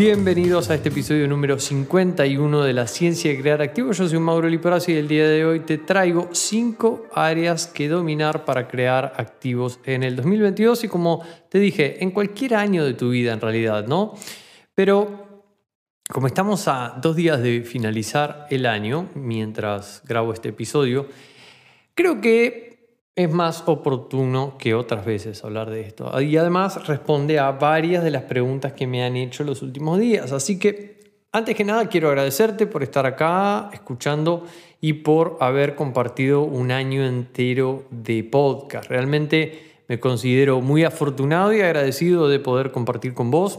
Bienvenidos a este episodio número 51 de la ciencia de crear activos. Yo soy Mauro Liporazzi y el día de hoy te traigo 5 áreas que dominar para crear activos en el 2022 y como te dije, en cualquier año de tu vida en realidad, ¿no? Pero como estamos a dos días de finalizar el año, mientras grabo este episodio, creo que es más oportuno que otras veces hablar de esto. Y además responde a varias de las preguntas que me han hecho los últimos días. Así que, antes que nada, quiero agradecerte por estar acá escuchando y por haber compartido un año entero de podcast. Realmente me considero muy afortunado y agradecido de poder compartir con vos,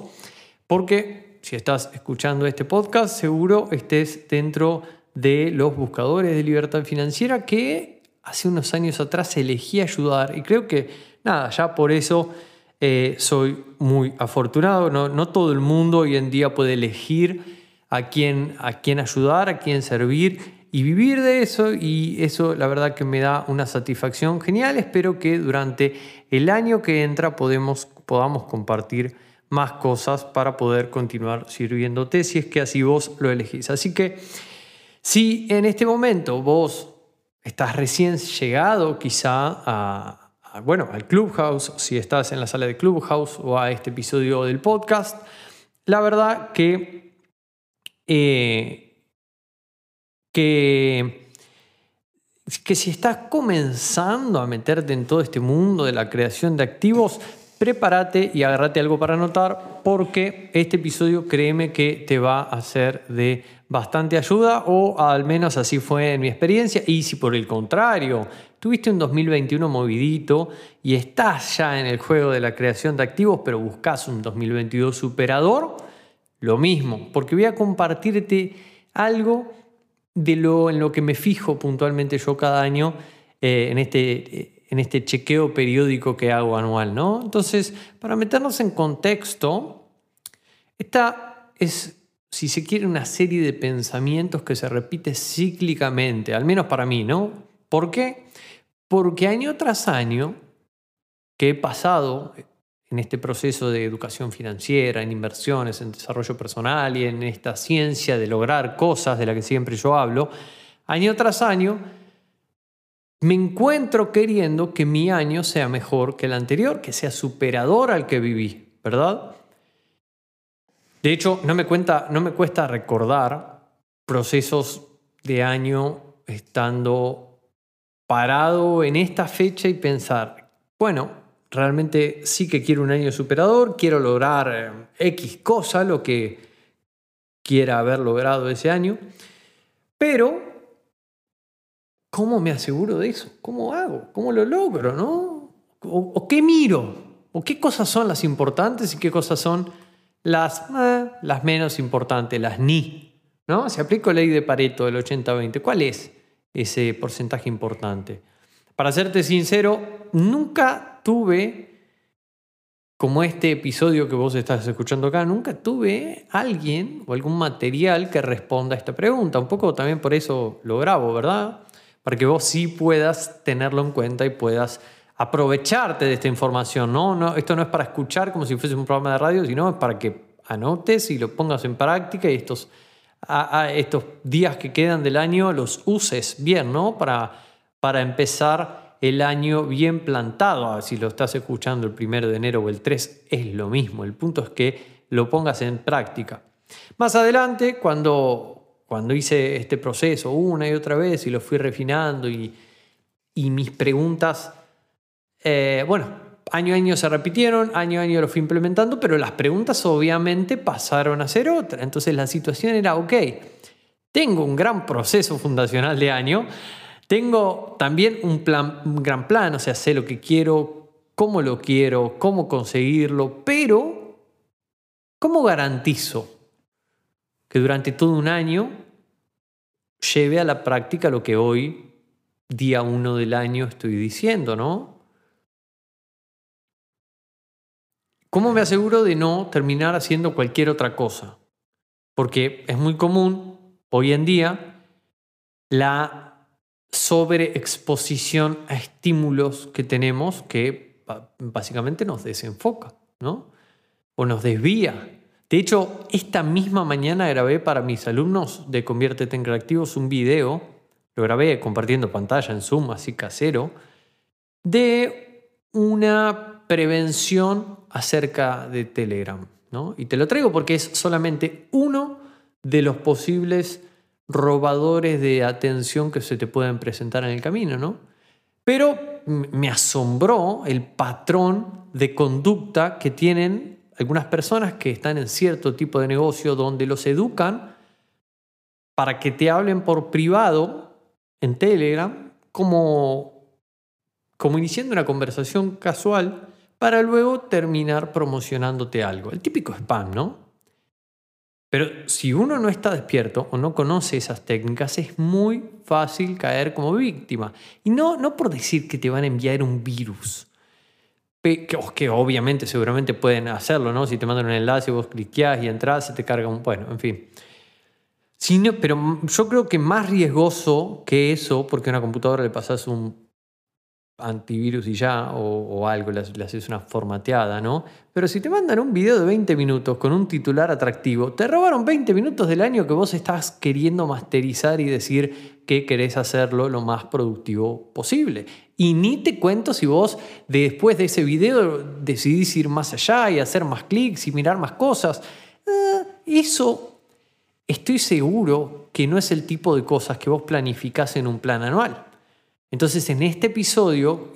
porque si estás escuchando este podcast, seguro estés dentro de los buscadores de libertad financiera que hace unos años atrás elegí ayudar y creo que, nada, ya por eso eh, soy muy afortunado. No, no, todo el mundo hoy en día puede elegir a quién, a quién ayudar, a quién servir y vivir de eso y eso la verdad que me da una satisfacción genial. Espero que durante el año que entra podamos compartir más cosas para poder continuar sirviéndote si es que así vos lo elegís. Así que si en este momento vos estás recién llegado quizá a, bueno, al Clubhouse, si estás en la sala de Clubhouse o a este episodio del podcast, la verdad que, eh, que, que si estás comenzando a meterte en todo este mundo de la creación de activos, prepárate y agárrate algo para anotar porque este episodio créeme que te va a hacer de bastante ayuda o al menos así fue en mi experiencia. Y si por el contrario tuviste un 2021 movidito y estás ya en el juego de la creación de activos pero buscas un 2022 superador, lo mismo, porque voy a compartirte algo de lo en lo que me fijo puntualmente yo cada año eh, en este en este chequeo periódico que hago anual, ¿no? Entonces, para meternos en contexto, esta es, si se quiere, una serie de pensamientos que se repite cíclicamente, al menos para mí, ¿no? ¿Por qué? Porque año tras año que he pasado en este proceso de educación financiera, en inversiones, en desarrollo personal y en esta ciencia de lograr cosas de la que siempre yo hablo, año tras año, me encuentro queriendo que mi año sea mejor que el anterior, que sea superador al que viví, ¿verdad? De hecho, no me, no me cuesta recordar procesos de año estando parado en esta fecha y pensar, bueno, realmente sí que quiero un año superador, quiero lograr eh, X cosa, lo que quiera haber logrado ese año, pero ¿Cómo me aseguro de eso? ¿Cómo hago? ¿Cómo lo logro? ¿no? ¿O, qué miro? ¿O qué cosas son las importantes y qué cosas son las, eh, las menos importantes, las ni? ¿no? Si aplico la ley de Pareto del 80-20, ¿cuál es ese porcentaje importante? Para serte sincero, nunca tuve, como este episodio que vos estás escuchando acá, nunca tuve alguien o algún material que responda a esta pregunta. Un poco también por eso lo grabo, ¿verdad? Para que vos sí puedas tenerlo en cuenta y puedas aprovecharte de esta información. ¿no? No, esto no es para escuchar como si fuese un programa de radio, sino es para que anotes y lo pongas en práctica y estos, estos días que quedan del año los uses bien, ¿no? Para, para empezar el año bien plantado. Si lo estás escuchando el primero de enero o el 3, es lo mismo. El punto es que lo pongas en práctica. Más adelante, cuando cuando hice este proceso una y otra vez y lo fui refinando y, y mis preguntas, eh, bueno, año a año se repitieron, año a año lo fui implementando, pero las preguntas obviamente pasaron a ser otra. Entonces la situación era, ok, tengo un gran proceso fundacional de año, tengo también un, plan, un gran plan, o sea, sé lo que quiero, cómo lo quiero, cómo conseguirlo, pero ¿cómo garantizo que durante todo un año lleve a la práctica lo que hoy, día uno del año, estoy diciendo, ¿no? ¿Cómo me aseguro de no terminar haciendo cualquier otra cosa? Porque es muy común hoy en día la sobreexposición a estímulos que tenemos que básicamente nos desenfoca, ¿no? O nos desvía. De hecho, esta misma mañana grabé para mis alumnos de Conviértete en Creativos un video, lo grabé compartiendo pantalla en Zoom, así casero, de una prevención acerca de Telegram. ¿no? Y te lo traigo porque es solamente uno de los posibles robadores de atención que se te pueden presentar en el camino, ¿no? Pero me asombró el patrón de conducta que tienen algunas personas que están en cierto tipo de negocio donde los educan para que te hablen por privado en Telegram como, como iniciando una conversación casual para luego terminar promocionándote algo. El típico spam, ¿no? Pero si uno no está despierto o no conoce esas técnicas, es muy fácil caer como víctima. Y no, no por decir que te van a enviar un virus, que, que obviamente seguramente pueden hacerlo, ¿no? Si te mandan un enlace, vos cliqueás y entras, se te carga un... Bueno, en fin. Sino, pero yo creo que más riesgoso que eso, porque a una computadora le pasas un antivirus y ya, o, algo, le, haces una formateada, ¿no? Pero si te mandan un video de 20 minutos con un titular atractivo, te robaron 20 minutos del año que vos estás queriendo masterizar y decir que querés hacerlo lo más productivo posible. Y ni te cuento si vos después de ese video decidís ir más allá y hacer más clics y mirar más cosas. Eh, eso estoy seguro que no es el tipo de cosas que vos planificás en un plan anual. Entonces, en este episodio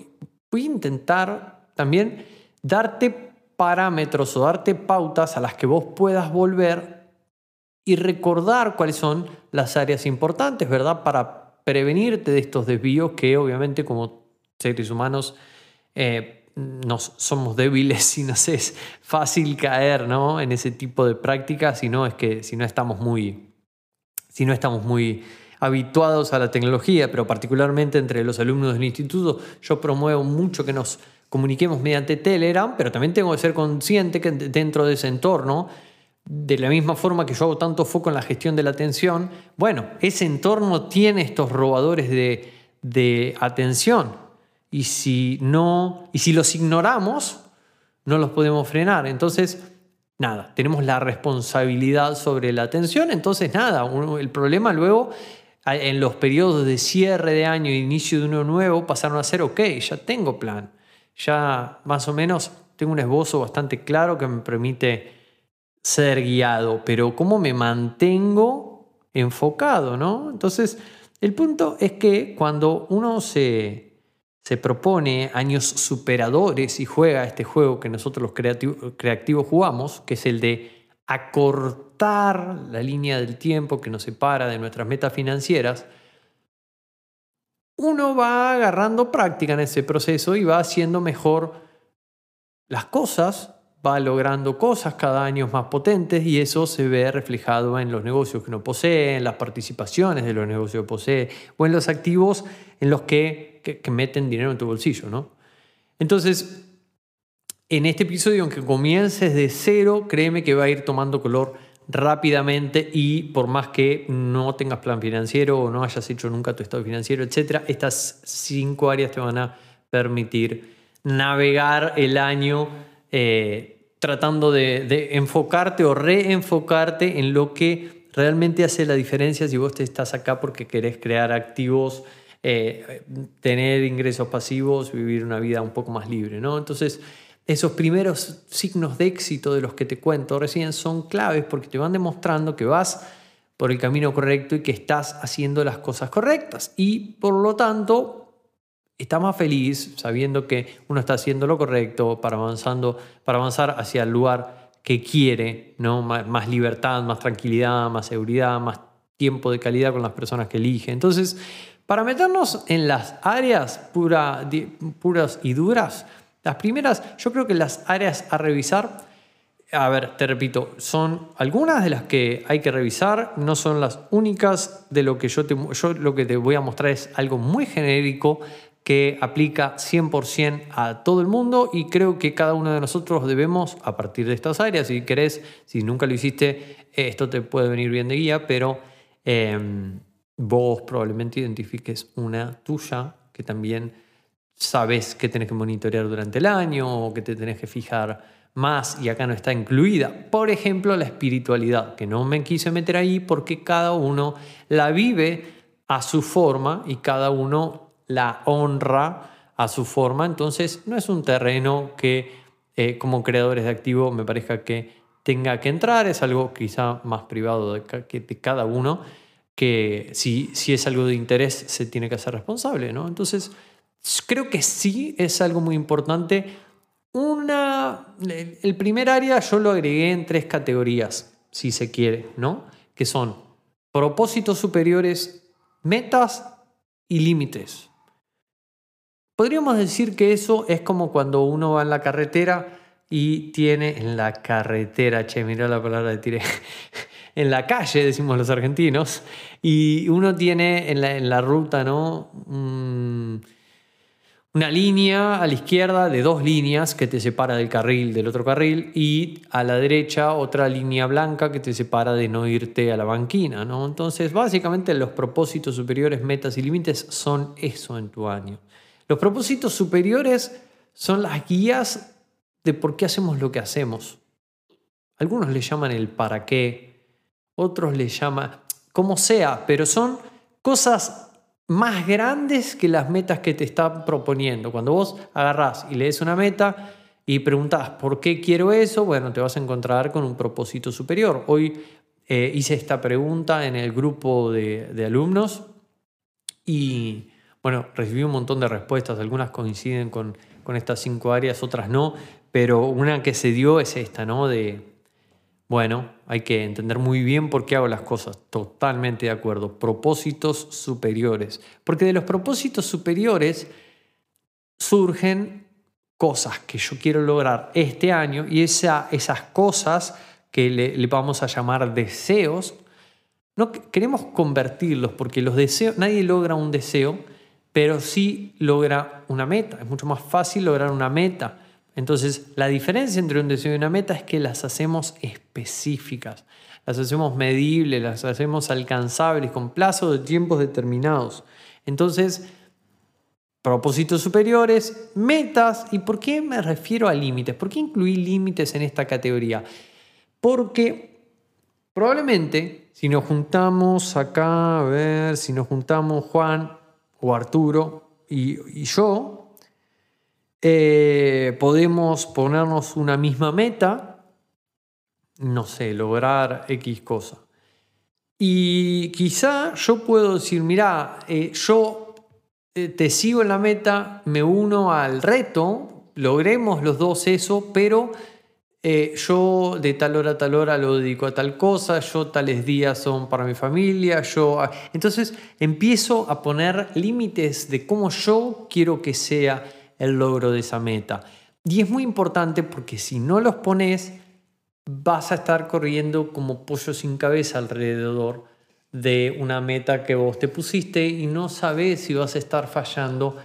voy a intentar también darte parámetros o darte pautas a las que vos puedas volver y recordar cuáles son las áreas importantes, ¿verdad? Para prevenirte de estos desvíos que obviamente como seres humanos eh, nos somos débiles y nos es fácil caer ¿no? en ese tipo de prácticas si no es que si no estamos muy si no estamos muy habituados a la tecnología, pero particularmente entre los alumnos del instituto, yo promuevo mucho que nos comuniquemos mediante Telegram, pero también tengo que ser consciente que dentro de ese entorno, de la misma forma que yo hago tanto foco en la gestión de la atención, bueno, ese entorno tiene estos robadores de, de atención. Y si no, y si los ignoramos, no los podemos frenar. Entonces, nada, tenemos la responsabilidad sobre la atención. Entonces, nada, el problema luego en los periodos de cierre de año e inicio de uno nuevo pasaron a ser, ok, ya tengo plan, ya más o menos tengo un esbozo bastante claro que me permite ser guiado, pero ¿cómo me mantengo enfocado? ¿no? Entonces, el punto es que cuando uno se, se propone años superadores y juega este juego que nosotros los creativos jugamos, que es el de acortar la línea del tiempo que nos separa de nuestras metas financieras, uno va agarrando práctica en ese proceso y va haciendo mejor las cosas, va logrando cosas cada año más potentes y eso se ve reflejado en los negocios que uno posee, en las participaciones de los negocios que posee o en los activos en los que, que, meten dinero en tu bolsillo. ¿no? Entonces, en este episodio, aunque comiences de cero, créeme que va a ir tomando color rápidamente y por más que no tengas plan financiero o no hayas hecho nunca tu estado financiero, etc., estas cinco áreas te van a permitir navegar el año eh, tratando de, enfocarte o reenfocarte en lo que realmente hace la diferencia si vos te estás acá porque querés crear activos, eh, tener ingresos pasivos, vivir una vida un poco más libre, ¿no? Entonces, esos primeros signos de éxito de los que te cuento recién son claves porque te van demostrando que vas por el camino correcto y que estás haciendo las cosas correctas. Y por lo tanto, está más feliz sabiendo que uno está haciendo lo correcto para, avanzando, para avanzar hacia el lugar que quiere, ¿no? más, libertad, más tranquilidad, más seguridad, más tiempo de calidad con las personas que elige. Entonces, para meternos en las áreas puras y duras, las primeras, yo creo que las áreas a revisar, a ver, te repito, son algunas de las que hay que revisar, no son las únicas de lo que yo te, yo lo que te voy a mostrar es algo muy genérico que aplica 100% a todo el mundo y creo que cada uno de nosotros debemos, a partir de estas áreas, si querés, si nunca lo hiciste, esto te puede venir bien de guía, pero em, vos probablemente identifiques una tuya que también sabes que tenés que monitorear durante el año o que te tenés que fijar más y acá no está incluida. Por ejemplo, la espiritualidad, que no me quise meter ahí porque cada uno la vive a su forma y cada uno la honra a su forma. Entonces, no es un terreno que eh, como creadores de activo me parezca que tenga que entrar, es algo quizá más privado de, de cada uno, que si, si es algo de interés se tiene que hacer responsable. ¿no? Entonces, creo que sí es algo muy importante. Una, el primer área yo lo agregué en tres categorías, si se quiere, ¿no? que son propósitos superiores, metas y límites. Podríamos decir que eso es como cuando uno va en la carretera y tiene en la carretera, che, mira la palabra de tiré, en la calle, decimos los argentinos, y uno tiene en la, ruta, ¿no? una línea a la izquierda de dos líneas que te separa del carril del otro carril y a la derecha otra línea blanca que te separa de no irte a la banquina, ¿no? Entonces, básicamente los propósitos superiores, metas y límites son eso en tu año. Los propósitos superiores son las guías de por qué hacemos lo que hacemos. Algunos le llaman el para qué, otros le llaman como sea, pero son cosas más grandes que las metas que te están proponiendo. Cuando vos agarrás y lees una meta y preguntas por qué quiero eso, bueno, te vas a encontrar con un propósito superior. Hoy eh, hice esta pregunta en el grupo de alumnos y bueno, recibí un montón de respuestas, algunas coinciden con, estas cinco áreas, otras no, pero una que se dio es esta, ¿no? De, bueno, hay que entender muy bien por qué hago las cosas, totalmente de acuerdo, propósitos superiores, porque de los propósitos superiores surgen cosas que yo quiero lograr este año y esa, esas cosas que le, le, vamos a llamar deseos, no queremos convertirlos porque los deseos, nadie logra un deseo pero sí logra una meta. Es mucho más fácil lograr una meta. Entonces, la diferencia entre un deseo y una meta es que las hacemos específicas, las hacemos medibles, las hacemos alcanzables, con plazos de tiempos determinados. Entonces, propósitos superiores, metas, ¿y por qué me refiero a límites? ¿Por qué incluí límites en esta categoría? Porque probablemente si nos juntamos acá, a ver, si nos juntamos Juan, o Arturo y, yo, eh, podemos ponernos una misma meta, no sé, lograr X cosa. Y quizá yo puedo decir, mira, eh, yo eh, te sigo en la meta, me uno al reto, logremos los dos eso, pero eh, yo de tal hora a tal hora lo dedico a tal cosa, yo tales días son para mi familia, yo... Entonces empiezo a poner límites de cómo yo quiero que sea el logro de esa meta. Y es muy importante porque si no los pones, vas a estar corriendo como pollo sin cabeza alrededor de una meta que vos te pusiste y no sabes si vas a estar fallando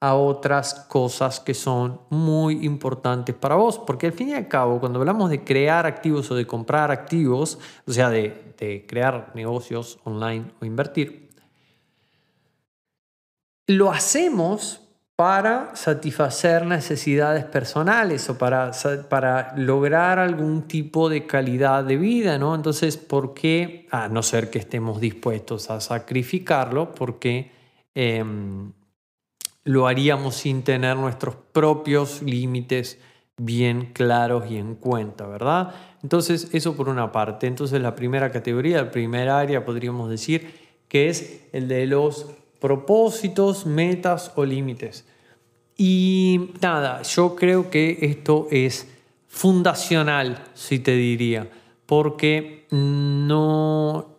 a otras cosas que son muy importantes para vos. Porque al fin y al cabo, cuando hablamos de crear activos o de comprar activos, o sea, de, de crear negocios online o invertir, lo hacemos para satisfacer necesidades personales o para, para lograr algún tipo de calidad de vida, ¿no? Entonces, ¿por qué? A no ser que estemos dispuestos a sacrificarlo, porque em, lo haríamos sin tener nuestros propios límites bien claros y en cuenta, ¿verdad? Entonces, eso por una parte. Entonces, la primera categoría, la primera área, podríamos decir, que es el de los propósitos, metas o límites. Y nada, yo creo que esto es fundacional, si te diría, porque no...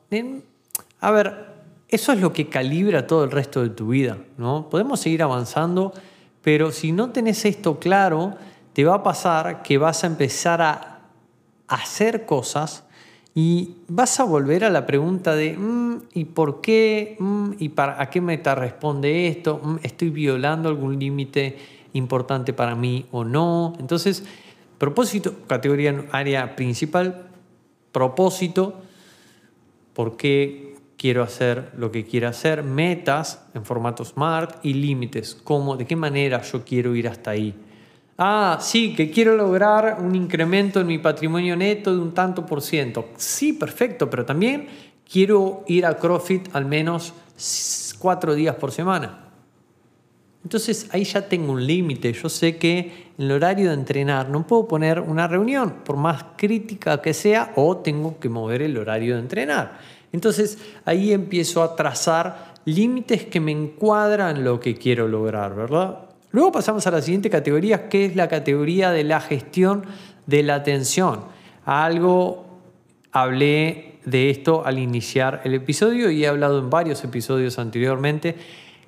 a ver, eso es lo que calibra todo el resto de tu vida, ¿no? Podemos seguir avanzando, pero si no tenés esto claro, te va a pasar que vas a empezar a hacer cosas y vas a volver a la pregunta de mm, ¿y por qué? Mm, ¿Y para, a qué meta responde esto? Mm, ¿Estoy violando algún límite importante para mí o no? Entonces, propósito, categoría área principal, propósito, ¿por qué quiero hacer lo que quiero hacer? Metas en formato SMART y límites, ¿cómo, de qué manera yo quiero ir hasta ahí? Ah, sí, que quiero lograr un incremento en mi patrimonio neto de un tanto por ciento. Sí, perfecto, pero también quiero ir a CrossFit al menos cuatro días por semana. Entonces ahí ya tengo un límite. Yo sé que en el horario de entrenar no puedo poner una reunión, por más crítica que sea, o tengo que mover el horario de entrenar. Entonces ahí empiezo a trazar límites que me encuadran lo que quiero lograr, ¿verdad? Luego pasamos a la siguiente categoría, que es la categoría de la gestión de la atención. Algo hablé de esto al iniciar el episodio y he hablado en varios episodios anteriormente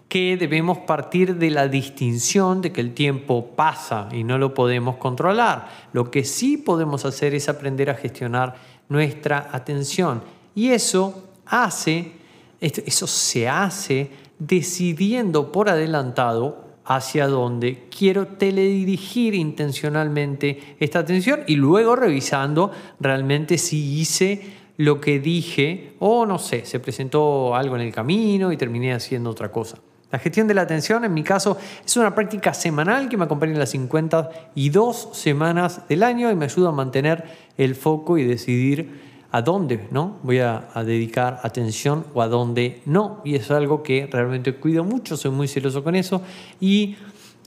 que debemos partir de la distinción de que el tiempo pasa y no lo podemos controlar. Lo que sí podemos hacer es aprender a gestionar nuestra atención. Y eso hace, eso se hace decidiendo por adelantado hacia dónde quiero teledirigir intencionalmente esta atención y luego revisando realmente si hice lo que dije o no sé, se presentó algo en el camino y terminé haciendo otra cosa. La gestión de la atención, en mi caso, es una práctica semanal que me acompaña en las 52 semanas del año y me ayuda a mantener el foco y decidir a dónde ¿no? voy a, dedicar atención o a dónde no. Y es algo que realmente cuido mucho, soy muy celoso con eso. Y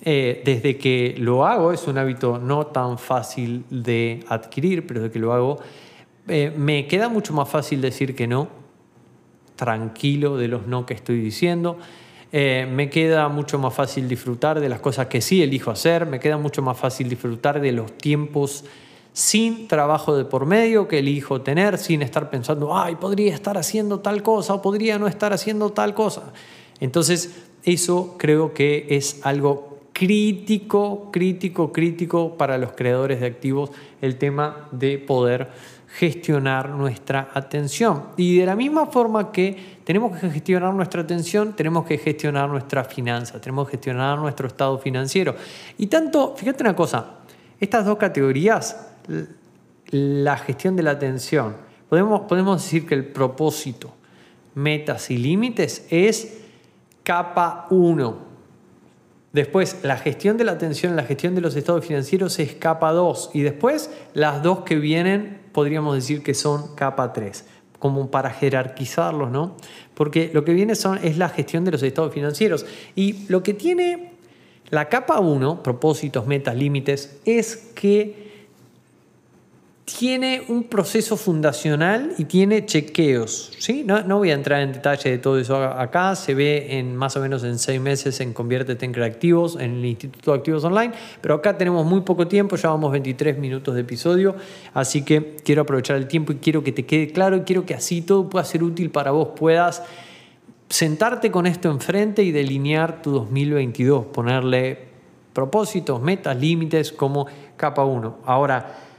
eh, desde que lo hago, es un hábito no tan fácil de adquirir, pero desde que lo hago, eh, me queda mucho más fácil decir que no, tranquilo de los no que estoy diciendo. Eh, me queda mucho más fácil disfrutar de las cosas que sí elijo hacer, me queda mucho más fácil disfrutar de los tiempos sin trabajo de por medio que elijo tener, sin estar pensando, ay, podría estar haciendo tal cosa o podría no estar haciendo tal cosa. Entonces, eso creo que es algo crítico, crítico, crítico para los creadores de activos, el tema de poder gestionar nuestra atención. Y de la misma forma que tenemos que gestionar nuestra atención, tenemos que gestionar nuestra finanza, tenemos que gestionar nuestro estado financiero. Y tanto, fíjate una cosa, estas dos categorías la gestión de la atención. Podemos, podemos decir que el propósito, metas y límites es capa 1. Después, la gestión de la atención, la gestión de los estados financieros es capa 2. Y después, las dos que vienen, podríamos decir que son capa 3, como para jerarquizarlos, ¿no? Porque lo que viene son, es la gestión de los estados financieros. Y lo que tiene la capa 1, propósitos, metas, límites, es que tiene un proceso fundacional y tiene chequeos. ¿sí? No, no, voy a entrar en detalle de todo eso acá, se ve en más o menos en seis meses en Conviértete en Creativos, en el Instituto de Activos Online, pero acá tenemos muy poco tiempo, llevamos 23 minutos de episodio, así que quiero aprovechar el tiempo y quiero que te quede claro y quiero que así todo pueda ser útil para vos, puedas sentarte con esto enfrente y delinear tu 2022, ponerle propósitos, metas, límites como capa 1. Ahora,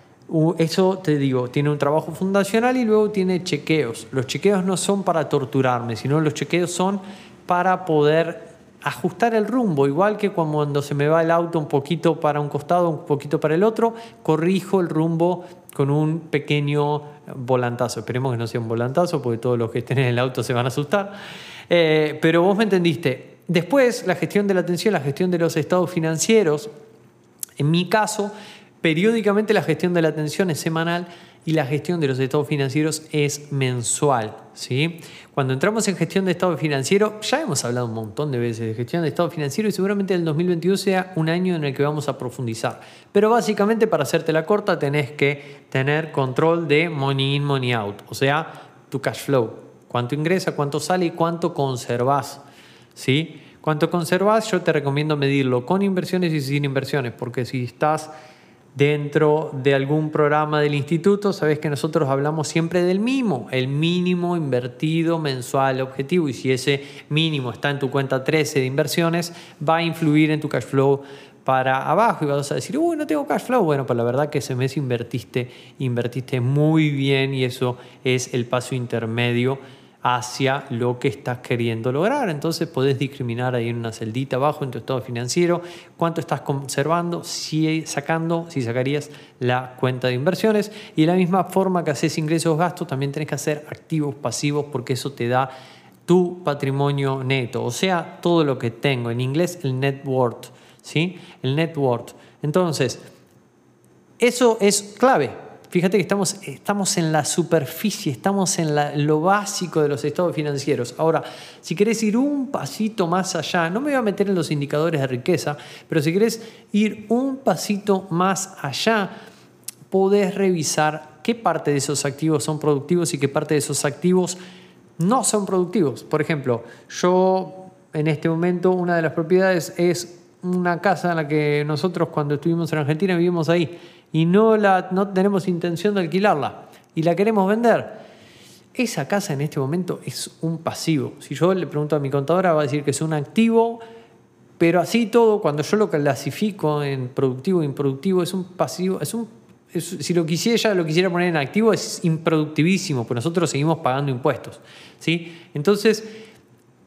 eso te digo, tiene un trabajo fundacional y luego tiene chequeos. Los chequeos no son para torturarme, sino los chequeos son para poder ajustar el rumbo, igual que cuando se me va el auto un poquito para un costado, un poquito para el otro, corrijo el rumbo con un pequeño volantazo. Esperemos que no sea un volantazo, porque todos los que estén en el auto se van a asustar. Eh, pero vos me entendiste. Después, la gestión de la atención, la gestión de los estados financieros. En mi caso, Periódicamente la gestión de la atención es semanal y la gestión de los estados financieros es mensual. ¿sí? Cuando entramos en gestión de estado financiero, ya hemos hablado un montón de veces de gestión de estado financiero y seguramente el 2022 sea un año en el que vamos a profundizar. Pero básicamente, para hacerte la corta, tenés que tener control de money in, money out, o sea, tu cash flow. Cuánto ingresa, cuánto sale y cuánto conservas. ¿sí? ¿Cuánto conservas? Yo te recomiendo medirlo con inversiones y sin inversiones, porque si estás dentro de algún programa del instituto, sabes que nosotros hablamos siempre del mínimo, el mínimo invertido mensual objetivo. Y si ese mínimo está en tu cuenta 13 de inversiones, va a influir en tu cash flow para abajo y vas a decir, uy, no tengo cash flow. Bueno, pues la verdad que ese mes invertiste, invertiste muy bien y eso es el paso intermedio hacia lo que estás queriendo lograr. Entonces podés discriminar ahí en una celdita abajo en tu estado financiero cuánto estás conservando, si sacando, si sacarías la cuenta de inversiones. Y de la misma forma que haces ingresos gastos, también tenés que hacer activos pasivos porque eso te da tu patrimonio neto, o sea, todo lo que tengo. En inglés el net worth, ¿sí? El net worth. Entonces, eso es clave Fíjate que estamos, estamos en la superficie, estamos en lo básico de los estados financieros. Ahora, si querés ir un pasito más allá, no me voy a meter en los indicadores de riqueza, pero si querés ir un pasito más allá, podés revisar qué parte de esos activos son productivos y qué parte de esos activos no son productivos. Por ejemplo, yo en este momento una de las propiedades es una casa en la que nosotros cuando estuvimos en Argentina vivimos ahí y no, la, no tenemos intención de alquilarla y la queremos vender, esa casa en este momento es un pasivo. Si yo le pregunto a mi contadora, va a decir que es un activo, pero así todo, cuando yo lo clasifico en productivo e improductivo, es un pasivo, es un si lo quisiera, lo quisiera poner en activo, es improductivísimo, porque nosotros seguimos pagando impuestos. ¿sí? Entonces,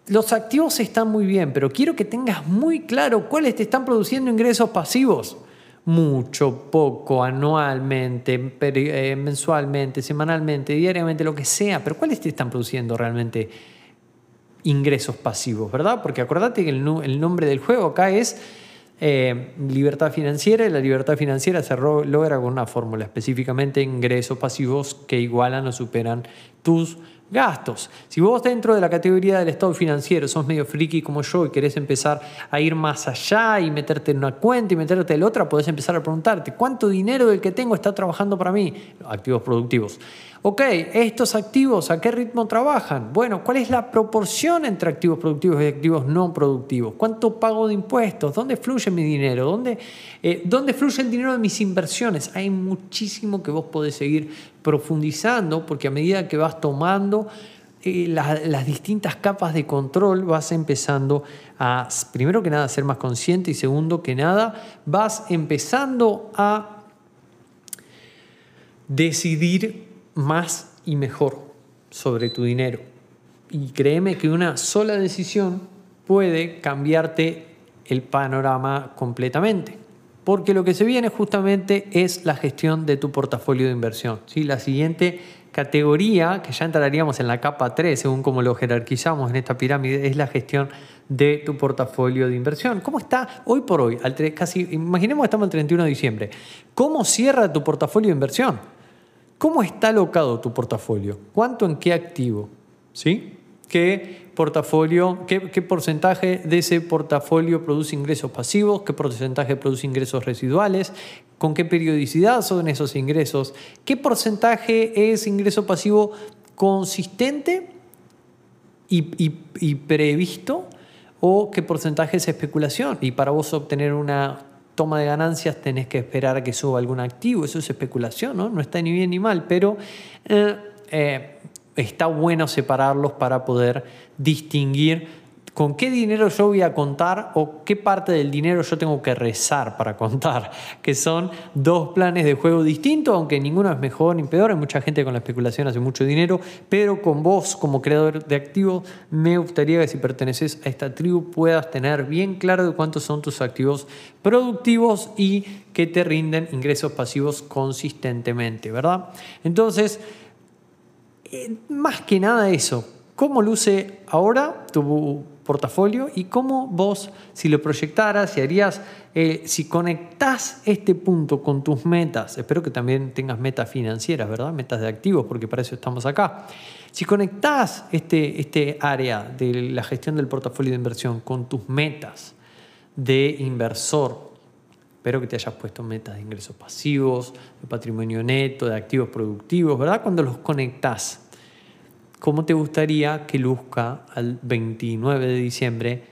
los activos están muy bien, pero quiero que tengas muy claro cuáles te están produciendo ingresos pasivos mucho, poco, anualmente, eh, mensualmente, semanalmente, diariamente, lo que sea, pero ¿cuáles te están produciendo realmente ingresos pasivos, verdad? Porque acordate que el, nombre del juego acá es eh, libertad financiera y la libertad financiera se logra con una fórmula, específicamente ingresos pasivos que igualan o superan tus gastos. Si vos dentro de la categoría del estado financiero sos medio friki como yo y querés empezar a ir más allá y meterte en una cuenta y meterte en la otra, podés empezar a preguntarte, ¿cuánto dinero del que tengo está trabajando para mí? Activos productivos. Ok, estos activos, ¿a qué ritmo trabajan? Bueno, ¿cuál es la proporción entre activos productivos y activos no productivos? ¿Cuánto pago de impuestos? ¿Dónde fluye mi dinero? ¿Dónde, eh, ¿Dónde fluye el dinero de mis inversiones? Hay muchísimo que vos podés seguir profundizando porque a medida que vas tomando eh, las distintas capas de control vas empezando a, primero que nada, ser más consciente y segundo que nada, vas empezando a decidir más y mejor sobre tu dinero. Y créeme que una sola decisión puede cambiarte el panorama completamente. Porque lo que se viene justamente es la gestión de tu portafolio de inversión. ¿sí? La siguiente categoría, que ya entraríamos en la capa 3, según como lo jerarquizamos en esta pirámide, es la gestión de tu portafolio de inversión. ¿Cómo está hoy por hoy? casi, imaginemos que estamos el 31 de diciembre. ¿Cómo cierra tu portafolio de inversión? ¿Cómo está alocado tu portafolio? ¿Cuánto en qué activo? ¿Sí? ¿Qué portafolio, qué, porcentaje de ese portafolio produce ingresos pasivos? ¿Qué porcentaje produce ingresos residuales? ¿Con qué periodicidad son esos ingresos? ¿Qué porcentaje es ingreso pasivo consistente y previsto? ¿O qué porcentaje es especulación? Y para vos obtener una toma de ganancias tenés que esperar a que suba algún activo, eso es especulación, ¿no? No está ni bien ni mal, pero eh, eh, está bueno separarlos para poder distinguir con qué dinero yo voy a contar o qué parte del dinero yo tengo que rezar para contar, que son dos planes de juego distintos, aunque ninguno es mejor ni peor, hay mucha gente con la especulación hace mucho dinero, pero con vos como creador de activos me gustaría que si perteneces a esta tribu puedas tener bien claro cuántos son tus activos productivos y que te rinden ingresos pasivos consistentemente, ¿verdad? Entonces, eh, más que nada eso, ¿cómo luce ahora tu portafolio y cómo vos, si lo proyectaras, si harías, eh, si conectás este punto con tus metas, espero que también tengas metas financieras, ¿verdad? Metas de activos, porque para eso estamos acá. Si conectás este, este área de la gestión del portafolio de inversión con tus metas de inversor, espero que te hayas puesto metas de ingresos pasivos, de patrimonio neto, de activos productivos, ¿verdad? Cuando los conectás cómo te gustaría que luzca al 29 de diciembre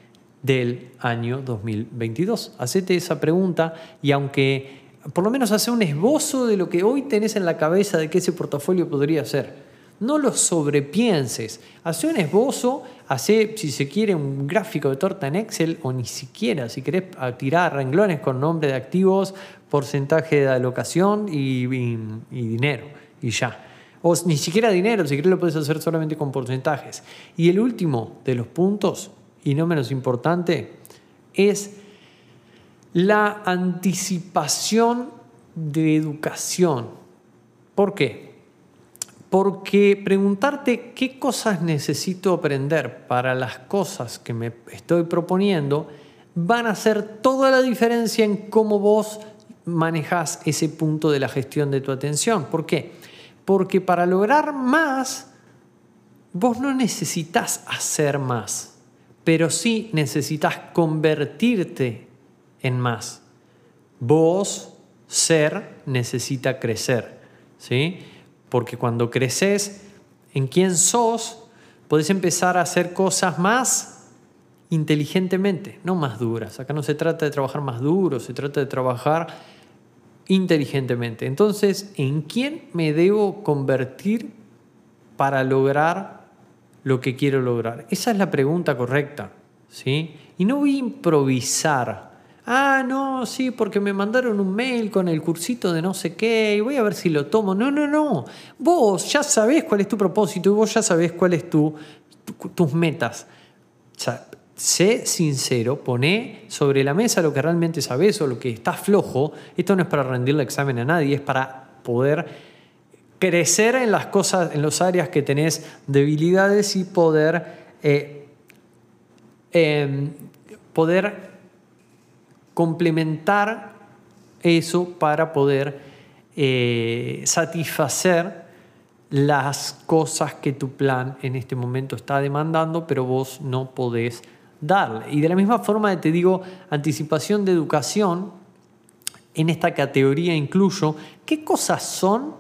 del año 2022. Hacete esa pregunta y aunque por lo menos hace un esbozo de lo que hoy tenés en la cabeza de que ese portafolio podría ser. No lo sobrepienses. Hace un esbozo, hace, si se quiere, un gráfico de torta en Excel o ni siquiera, si querés tirar renglones con nombre de activos, porcentaje de alocación y, y dinero. Y ya. O ni siquiera dinero, si querés lo puedes hacer solamente con porcentajes. Y el último de los puntos, y no menos importante, es la anticipación de educación. ¿Por qué? Porque preguntarte qué cosas necesito aprender para las cosas que me estoy proponiendo van a hacer toda la diferencia en cómo vos manejas ese punto de la gestión de tu atención. ¿Por qué? Porque para lograr más, vos no necesitas hacer más, pero sí necesitas convertirte en más. Vos, ser, necesita crecer. ¿sí? Porque cuando creces en quién sos, podés empezar a hacer cosas más inteligentemente, no más duras. Acá no se trata de trabajar más duro, se trata de trabajar inteligentemente. Entonces, ¿en quién me debo convertir para lograr lo que quiero lograr? Esa es la pregunta correcta. ¿sí? Y no voy a improvisar. Ah, no, sí, porque me mandaron un mail con el cursito de no sé qué y voy a ver si lo tomo. No, no, no. Vos ya sabés cuál es tu propósito y vos ya sabés cuáles tu, tus metas. Sé sincero, poné sobre la mesa lo que realmente sabes o lo que está flojo. Esto no es para rendirle examen a nadie, es para poder crecer en las cosas, en las áreas que tenés debilidades y poder, eh, em, poder complementar eso para poder eh, satisfacer las cosas que tu plan en este momento está demandando, pero vos no podés darle. Y de la misma forma te digo, anticipación de educación, en esta categoría incluyo qué cosas son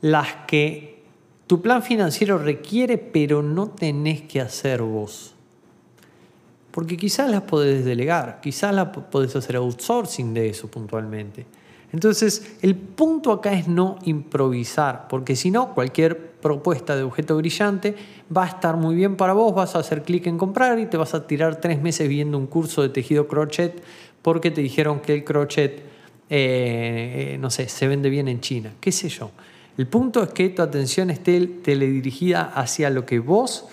las que tu plan financiero requiere, pero no tenés que hacer vos. Porque quizás las podés delegar, quizás las podés hacer outsourcing de eso puntualmente. Entonces, el punto acá es no improvisar, porque si no, cualquier propuesta de objeto brillante va a estar muy bien para vos, vas a hacer clic en comprar y te vas a tirar tres meses viendo un curso de tejido crochet porque te dijeron que el crochet, eh, no sé, se vende bien en China, qué sé yo. El punto es que tu atención esté teledirigida hacia lo que vos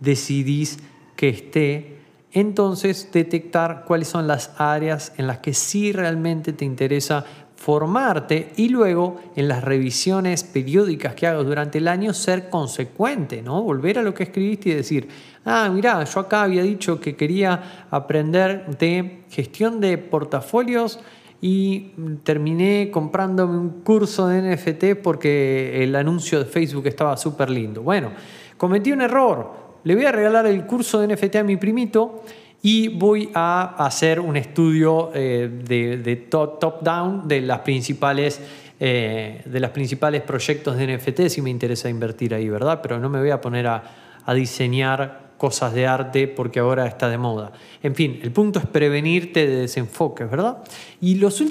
decidís que esté entonces detectar cuáles son las áreas en las que sí realmente te interesa formarte y luego en las revisiones periódicas que hagas durante el año ser consecuente, ¿no? Volver a lo que escribiste y decir, ah, mira, yo acá había dicho que quería aprender de gestión de portafolios y terminé comprándome un curso de NFT porque el anuncio de Facebook estaba súper lindo. Bueno, cometí un error. Le voy a regalar el curso de NFT a mi primito y voy a hacer un estudio eh, de, top-down de las principales eh, de los principales proyectos de NFT si me interesa invertir ahí, ¿verdad? Pero no me voy a poner a, diseñar cosas de arte porque ahora está de moda. En fin, el punto es prevenirte de desenfoques, ¿verdad? Y los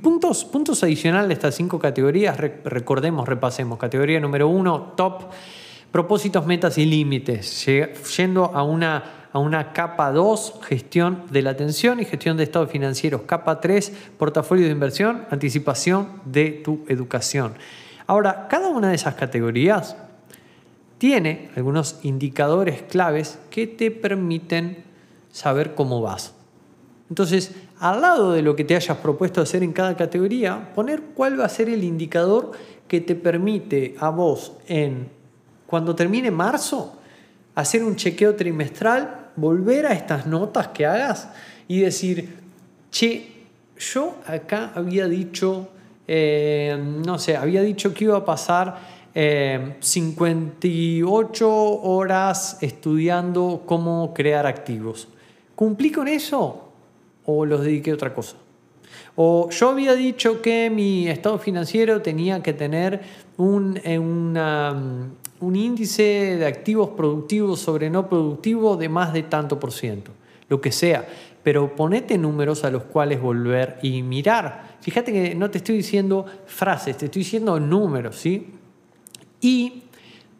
puntos, puntos adicionales de estas cinco categorías, recordemos, repasemos. Categoría número uno, top, propósitos, metas y límites, yendo a una a una capa 2, gestión de la atención y gestión de estados financieros. Capa 3, portafolio de inversión, anticipación de tu educación. Ahora, cada una de esas categorías tiene algunos indicadores claves que te permiten saber cómo vas. Entonces, al lado de lo que te hayas propuesto hacer en cada categoría, poner cuál va a ser el indicador que te permite a vos en cuando termine marzo hacer un chequeo trimestral volver a estas notas que hagas y decir, che, yo acá había dicho, eh, no sé, había dicho que iba a pasar 58 eh, horas estudiando cómo crear activos. ¿Cumplí con eso o los dediqué a otra cosa? O yo había dicho que mi estado financiero tenía que tener un, una, un índice de activos productivos sobre no productivos de más de tanto por ciento, lo que sea, pero ponete números a los cuales volver y mirar. Fíjate que no te estoy diciendo frases, te estoy diciendo números, ¿sí? Y,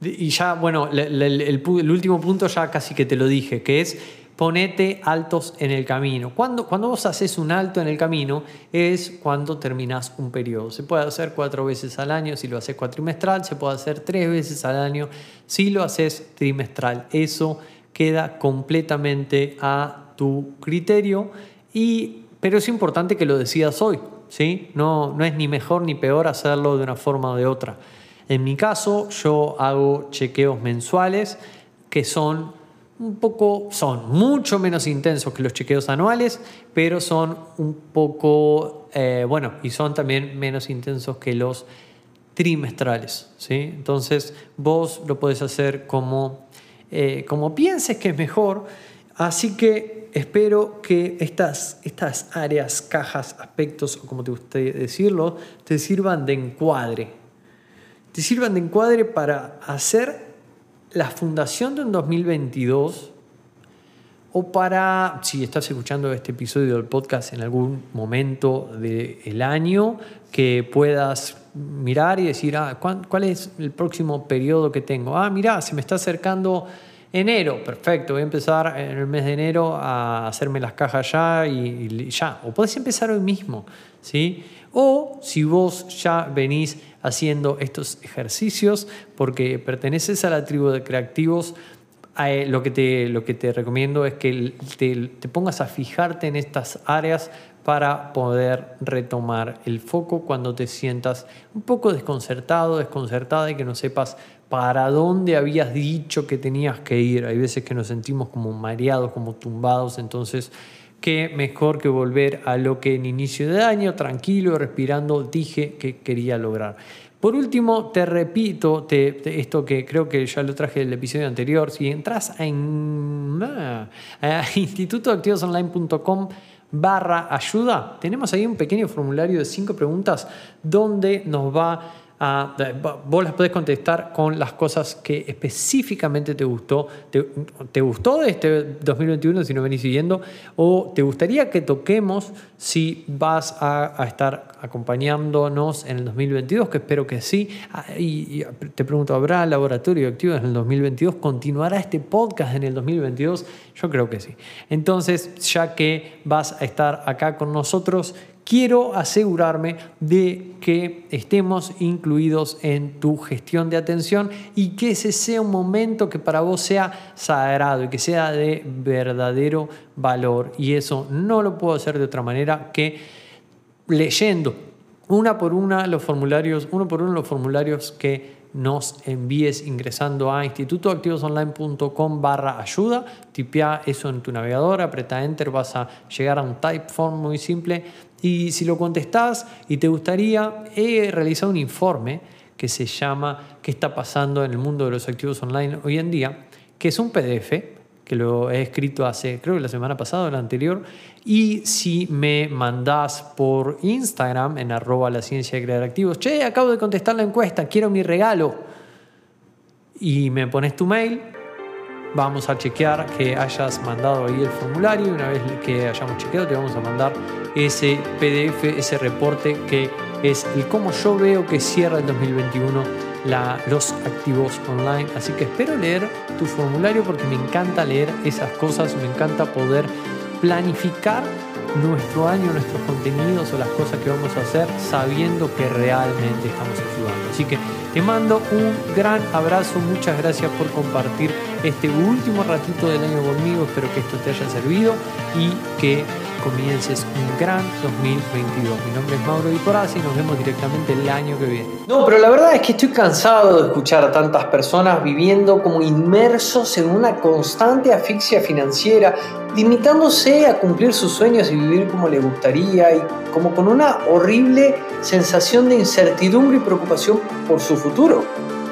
y ya, bueno, el último punto ya casi que te lo dije, que es ponete altos en el camino. Cuando, cuando vos haces un alto en el camino es cuando terminás un periodo. Se puede hacer cuatro veces al año si lo haces cuatrimestral, se puede hacer tres veces al año si lo haces trimestral. Eso queda completamente a tu criterio, y, pero es importante que lo decidas hoy. ¿sí? No, no es ni mejor ni peor hacerlo de una forma o de otra. En mi caso, yo hago chequeos mensuales que son un poco, son mucho menos intensos que los chequeos anuales, pero son un poco, eh, bueno, y son también menos intensos que los trimestrales, ¿sí? Entonces vos lo puedes hacer como, eh, como pienses que es mejor, así que espero que estas, estas áreas, cajas, aspectos, o como te guste decirlo, te sirvan de encuadre, te sirvan de encuadre para hacer la fundación de un 2022 o para, si estás escuchando este episodio del podcast en algún momento del año, que puedas mirar y decir, ah, ¿cuál es el próximo periodo que tengo? Ah, mira, se me está acercando enero, perfecto, voy a empezar en el mes de enero a hacerme las cajas ya y, ya. O puedes empezar hoy mismo, ¿sí? O si vos ya venís haciendo estos ejercicios porque perteneces a la tribu de creativos, eh, lo, que te, lo que te recomiendo es que te, te pongas a fijarte en estas áreas para poder retomar el foco cuando te sientas un poco desconcertado, desconcertada y que no sepas para dónde habías dicho que tenías que ir. Hay veces que nos sentimos como mareados, como tumbados, entonces qué mejor que volver a lo que en inicio de año, tranquilo, respirando, dije que quería lograr. Por último, te repito esto que creo que ya lo traje del episodio anterior. Si entras en ah, a institutoactivosonline.com barra ayuda, tenemos ahí un pequeño formulario de cinco preguntas donde nos va vos las podés contestar con las cosas que específicamente te gustó. ¿Te, gustó de este 2021 si no venís siguiendo? ¿O te gustaría que toquemos si vas a, estar acompañándonos en el 2022? Que espero que sí. Ah, y, te pregunto, ¿habrá laboratorio activo en el 2022? ¿Continuará este podcast en el 2022? Yo creo que sí. Entonces, ya que vas a estar acá con nosotros, quiero asegurarme de que estemos incluidos en tu gestión de atención y que ese sea un momento que para vos sea sagrado y que sea de verdadero valor. Y eso no lo puedo hacer de otra manera que leyendo una por una los formularios, uno por uno los formularios que nos envíes ingresando a institutoactivosonline.com barra ayuda, tipea eso en tu navegador, apreta enter, vas a llegar a un type form muy simple y si lo contestás y te gustaría, he realizado un informe que se llama ¿Qué está pasando en el mundo de los activos online hoy en día? que es un PDF que lo he escrito hace, creo que la semana pasada o la anterior, y si me mandás por Instagram en arroba la de crear activos, che, acabo de contestar la encuesta, quiero mi regalo, y me pones tu mail, vamos a chequear que hayas mandado ahí el formulario una vez que hayamos chequeado te vamos a mandar ese PDF, ese reporte que es el cómo yo veo que cierra el 2021 los activos online. Así que espero leer tu formulario porque me encanta leer esas cosas, me encanta poder planificar nuestro año, nuestros contenidos o las cosas que vamos a hacer sabiendo que realmente estamos ayudando. Así que te mando un gran abrazo, muchas gracias por compartir este último ratito del año conmigo, espero que esto te haya servido y que comiences un gran 2022. Mi nombre es Mauro Vicorazzi y nos vemos directamente el año que viene. No, pero la verdad es que estoy cansado de escuchar a tantas personas viviendo como inmersos en una constante asfixia financiera, limitándose a cumplir sus sueños y vivir como le gustaría y como con una horrible sensación de incertidumbre y preocupación por su futuro.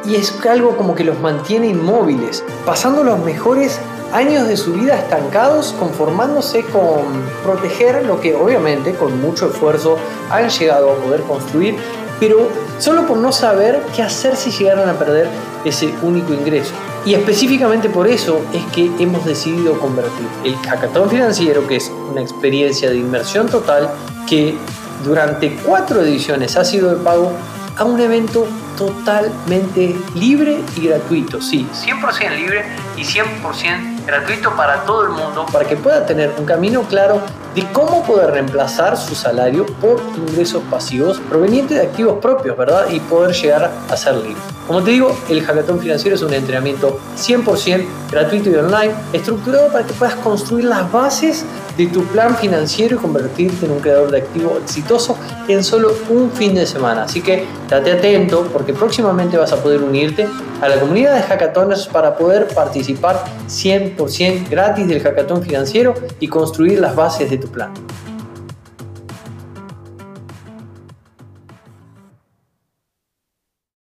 Y es algo como que los mantiene inmóviles, pasando los mejores años de su vida estancados conformándose con proteger lo que obviamente con mucho esfuerzo han llegado a poder construir, pero solo por no saber qué hacer si llegaran a perder ese único ingreso. Y específicamente por eso es que hemos decidido convertir el hackathon financiero, que es una experiencia de inmersión total, que durante cuatro ediciones ha sido de pago, a un evento totalmente libre y gratuito. Sí, 100% libre y 100% gratuito para todo el mundo, para que pueda tener un camino claro de cómo poder reemplazar su salario por ingresos pasivos provenientes de activos propios, ¿verdad? Y poder llegar a ser libre. Como te digo, el hackathon financiero es un entrenamiento 100% gratuito y online, estructurado para que puedas construir las bases de tu plan financiero y convertirte en un creador de activo exitoso en solo un fin de semana. Así que date atento porque próximamente vas a poder unirte a la comunidad de hackathoners para poder participar 100% gratis del hackathon financiero y construir las bases de tu plan.